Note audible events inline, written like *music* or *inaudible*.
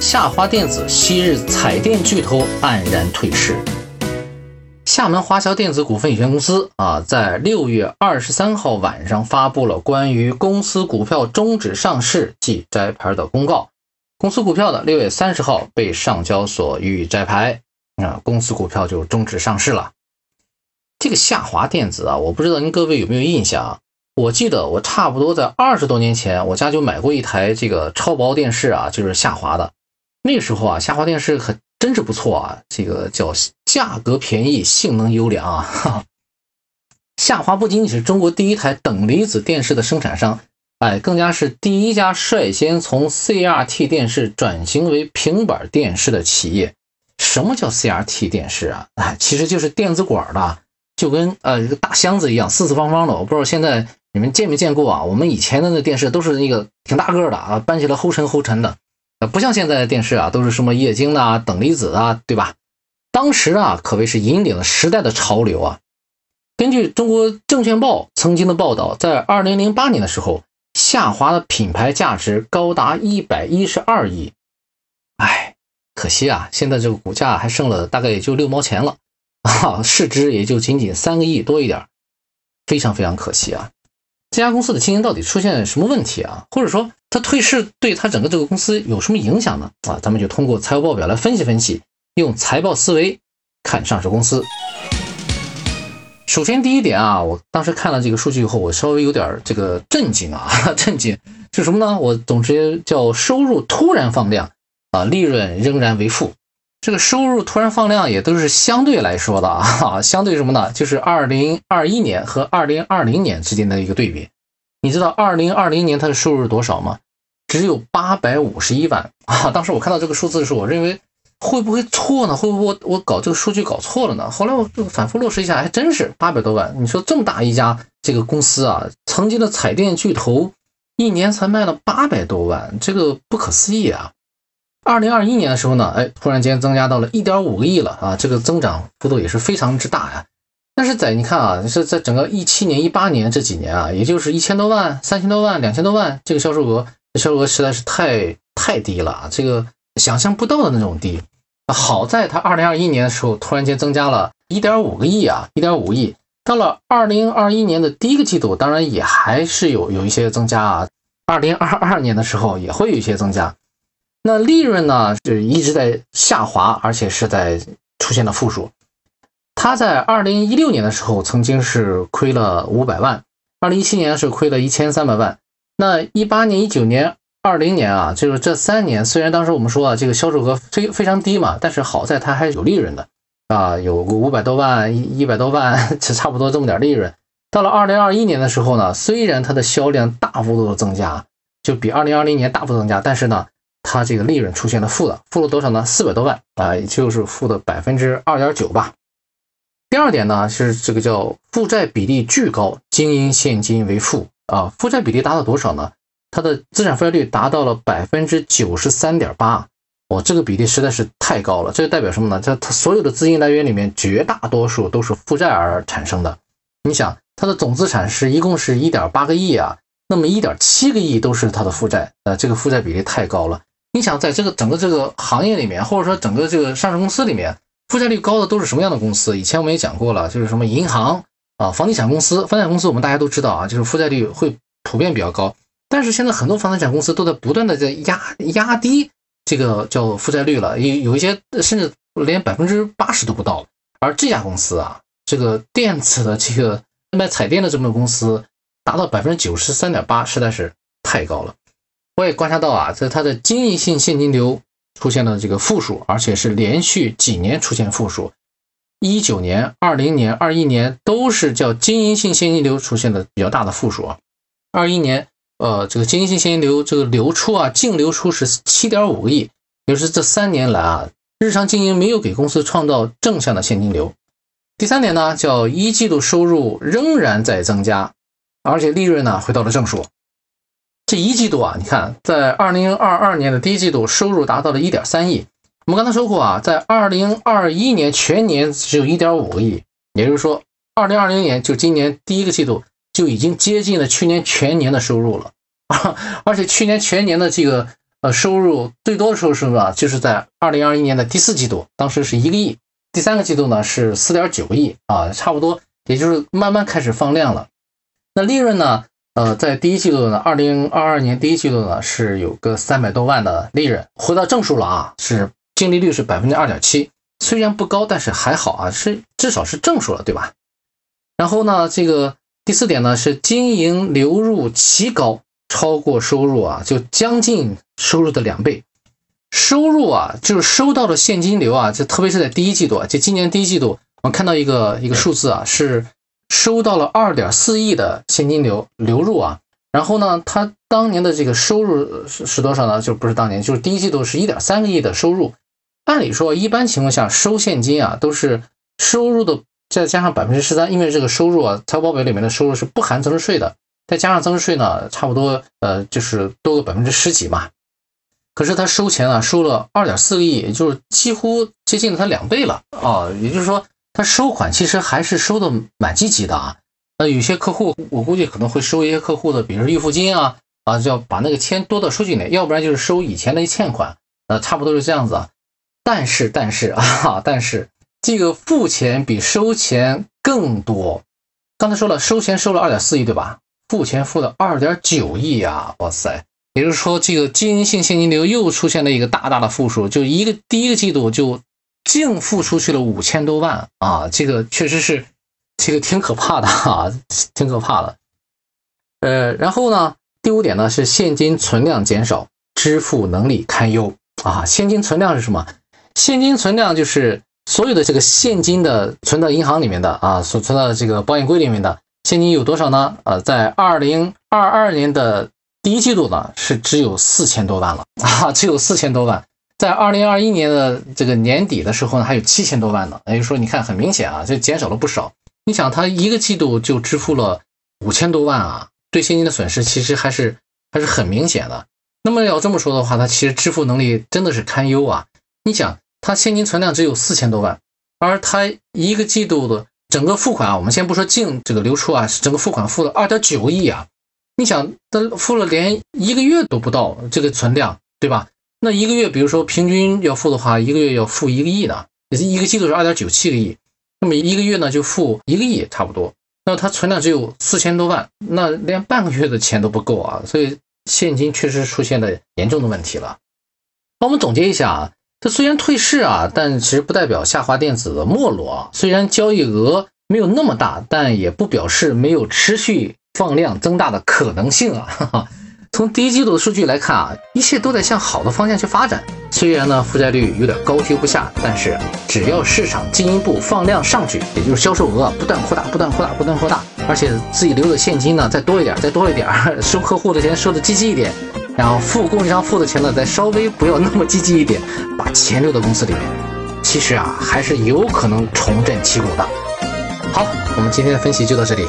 夏华电子昔日彩电巨头黯然退市。厦门华侨电子股份有限公司啊，在六月二十三号晚上发布了关于公司股票终止上市即摘牌的公告。公司股票的六月三十号被上交所予以摘牌，啊，公司股票就终止上市了。这个夏华电子啊，我不知道您各位有没有印象啊？我记得我差不多在二十多年前，我家就买过一台这个超薄电视啊，就是夏华的。那时候啊，夏华电视可真是不错啊，这个叫价格便宜，性能优良啊。哈夏华不仅仅是中国第一台等离子电视的生产商，哎，更加是第一家率先从 CRT 电视转型为平板电视的企业。什么叫 CRT 电视啊？哎，其实就是电子管的，就跟呃一个大箱子一样，四四方方的。我不知道现在。你们见没见过啊？我们以前的那电视都是那个挺大个的啊，搬起来齁沉齁沉的，不像现在的电视啊，都是什么液晶的、等离子啊，对吧？当时啊，可谓是引领了时代的潮流啊。根据中国证券报曾经的报道，在二零零八年的时候，夏华的品牌价值高达一百一十二亿。哎，可惜啊，现在这个股价还剩了大概也就六毛钱了啊，市值也就仅仅三个亿多一点，非常非常可惜啊。这家公司的经营到底出现什么问题啊？或者说它退市对它整个这个公司有什么影响呢？啊，咱们就通过财务报表来分析分析，用财报思维看上市公司。首先第一点啊，我当时看了这个数据以后，我稍微有点这个震惊啊，*laughs* 震惊是什么呢？我总之叫收入突然放量啊，利润仍然为负。这个收入突然放量也都是相对来说的啊，*laughs* 相对什么呢？就是二零二一年和二零二零年之间的一个对比。你知道二零二零年它的收入是多少吗？只有八百五十一万啊！当时我看到这个数字的时候，我认为会不会错呢？会不会我我搞这个数据搞错了呢？后来我就反复落实一下，还真是八百多万。你说这么大一家这个公司啊，曾经的彩电巨头，一年才卖了八百多万，这个不可思议啊！二零二一年的时候呢，哎，突然间增加到了一点五个亿了啊，这个增长幅度也是非常之大呀。但是在你看啊，是在整个一七年、一八年这几年啊，也就是一千多万、三千多万、两千多万，这个销售额，销售额实在是太太低了啊，这个想象不到的那种低。好在它二零二一年的时候突然间增加了一点五个亿啊，一点五亿。到了二零二一年的第一个季度，当然也还是有有一些增加啊。二零二二年的时候也会有一些增加。那利润呢，是一直在下滑，而且是在出现了负数。他在二零一六年的时候曾经是亏了五百万，二零一七年是亏了一千三百万。那一八年、一九年、二零年啊，就是这三年，虽然当时我们说啊，这个销售额非非常低嘛，但是好在它还是有利润的啊，有个五百多万、一一百多万，*laughs* 就差不多这么点利润。到了二零二一年的时候呢，虽然它的销量大幅度的增加，就比二零二零年大幅增加，但是呢。它这个利润出现了负的，负了多少呢？四百多万啊，也就是负的百分之二点九吧。第二点呢是这个叫负债比例巨高，经营现金为负啊。负债比例达到多少呢？它的资产负债率达到了百分之九十三点八，哇，这个比例实在是太高了。这就代表什么呢？它它所有的资金来源里面，绝大多数都是负债而产生的。你想，它的总资产是一共是一点八个亿啊，那么一点七个亿都是它的负债，呃，这个负债比例太高了。你想在这个整个这个行业里面，或者说整个这个上市公司里面，负债率高的都是什么样的公司？以前我们也讲过了，就是什么银行啊、房地产公司。房地产公司我们大家都知道啊，就是负债率会普遍比较高。但是现在很多房地产公司都在不断的在压压低这个叫负债率了，有有一些甚至连百分之八十都不到。而这家公司啊，这个电子的这个卖彩电的这么个公司，达到百分之九十三点八，实在是太高了。我也观察到啊，在它的经营性现金流出现了这个负数，而且是连续几年出现负数。一九年、二零年、二一年都是叫经营性现金流出现的比较大的负数啊。二一年，呃，这个经营性现金流这个流出啊，净流出是七点五个亿，也就是这三年来啊，日常经营没有给公司创造正向的现金流。第三点呢，叫一季度收入仍然在增加，而且利润呢回到了正数。这一季度啊，你看，在二零二二年的第一季度，收入达到了一点三亿。我们刚才说过啊，在二零二一年全年只有一点五个亿，也就是说，二零二零年就今年第一个季度就已经接近了去年全年的收入了。*laughs* 而且去年全年的这个呃收入最多的时候是呢，就是在二零二一年的第四季度，当时是一个亿，第三个季度呢是四点九个亿啊，差不多，也就是慢慢开始放量了。那利润呢？呃，在第一季度呢，二零二二年第一季度呢是有个三百多万的利润，回到正数了啊，是净利率是百分之二点七，虽然不高，但是还好啊，是至少是正数了，对吧？然后呢，这个第四点呢是经营流入奇高，超过收入啊，就将近收入的两倍。收入啊，就是收到的现金流啊，就特别是在第一季度啊，就今年第一季度，我看到一个一个数字啊是。收到了二点四亿的现金流流入啊，然后呢，他当年的这个收入是是多少呢？就不是当年，就是第一季度是一点三个亿的收入。按理说，一般情况下收现金啊，都是收入的再加上百分之十三，因为这个收入啊，财务报表里面的收入是不含增值税的，再加上增值税呢，差不多呃就是多个百分之十几嘛。可是他收钱啊，收了二点四个亿，也就是几乎接近了他两倍了啊，也就是说。他收款其实还是收的蛮积极的啊，那有些客户我估计可能会收一些客户的，比如说预付金啊，啊就要把那个钱多的收进来，要不然就是收以前的欠款，呃差不多是这样子啊。但是但是 *laughs* 啊，但是这个付钱比收钱更多。刚才说了，收钱收了二点四亿对吧？付钱付了二点九亿啊，哇塞！也就是说这个经营性现金流又出现了一个大大的负数，就一个第一个季度就。净付出去了五千多万啊，这个确实是，这个挺可怕的啊，挺可怕的。呃，然后呢，第五点呢是现金存量减少，支付能力堪忧啊。现金存量是什么？现金存量就是所有的这个现金的存到银行里面的啊，所存到这个保险柜里面的现金有多少呢？呃，在二零二二年的第一季度呢是只有四千多万了啊，只有四千多万。在二零二一年的这个年底的时候呢，还有七千多万呢。也就是说，你看很明显啊，就减少了不少。你想，他一个季度就支付了五千多万啊，对现金的损失其实还是还是很明显的。那么要这么说的话，他其实支付能力真的是堪忧啊。你想，他现金存量只有四千多万，而他一个季度的整个付款啊，我们先不说净这个流出啊，整个付款付了二点九亿啊。你想，他付了连一个月都不到这个存量，对吧？那一个月，比如说平均要付的话，一个月要付一个亿呢，也是一个季度是二点九七个亿，那么一个月呢就付一个亿差不多。那他存量只有四千多万，那连半个月的钱都不够啊，所以现金确实出现了严重的问题了。那我们总结一下啊，这虽然退市啊，但其实不代表下滑电子的没落啊。虽然交易额没有那么大，但也不表示没有持续放量增大的可能性啊。哈哈。从第一季度的数据来看啊，一切都在向好的方向去发展。虽然呢负债率有点高居不下，但是只要市场进一步放量上去，也就是销售额不断扩大、不断扩大、不断扩大，而且自己留的现金呢再多一点、再多一点，*laughs* 收客户的钱收的积极一点，然后付供应商付的钱呢再稍微不要那么积极一点，把钱留到公司里面，其实啊还是有可能重振旗鼓的。好，我们今天的分析就到这里。